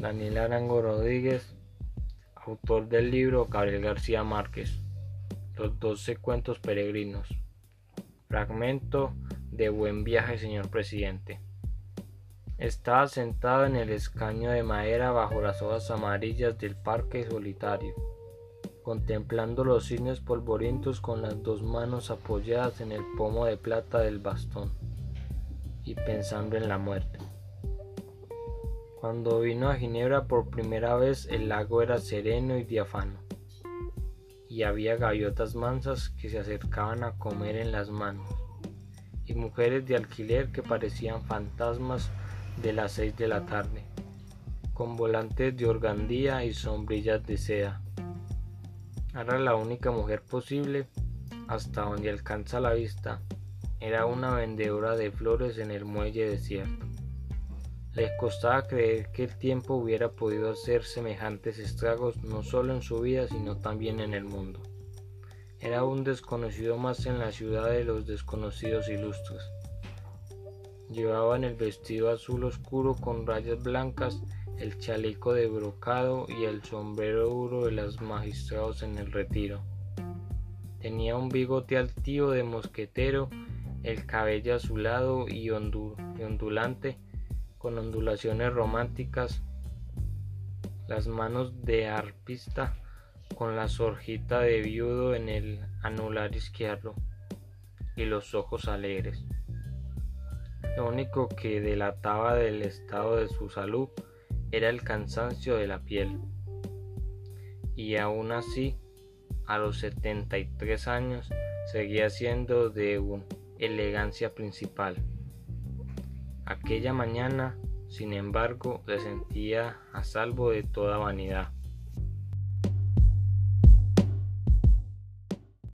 Daniel Arango Rodríguez, autor del libro Gabriel García Márquez, Los doce cuentos peregrinos. Fragmento de Buen viaje, señor presidente. Estaba sentado en el escaño de madera bajo las hojas amarillas del parque solitario, contemplando los cisnes polvorientos con las dos manos apoyadas en el pomo de plata del bastón y pensando en la muerte. Cuando vino a Ginebra por primera vez el lago era sereno y diafano, y había gaviotas mansas que se acercaban a comer en las manos, y mujeres de alquiler que parecían fantasmas de las seis de la tarde, con volantes de organdía y sombrillas de seda. Era la única mujer posible hasta donde alcanza la vista. Era una vendedora de flores en el muelle desierto. Le costaba creer que el tiempo hubiera podido hacer semejantes estragos no solo en su vida, sino también en el mundo. Era un desconocido más en la ciudad de los desconocidos ilustres. Llevaban el vestido azul oscuro con rayas blancas, el chaleco de brocado y el sombrero duro de los magistrados en el retiro. Tenía un bigote altivo de mosquetero, el cabello azulado y, ondulante, con ondulaciones románticas, las manos de arpista con la sorjita de viudo en el anular izquierdo y los ojos alegres. Lo único que delataba del estado de su salud era el cansancio de la piel. Y aún así, a los 73 años, seguía siendo de una elegancia principal. Aquella mañana, sin embargo, se sentía a salvo de toda vanidad.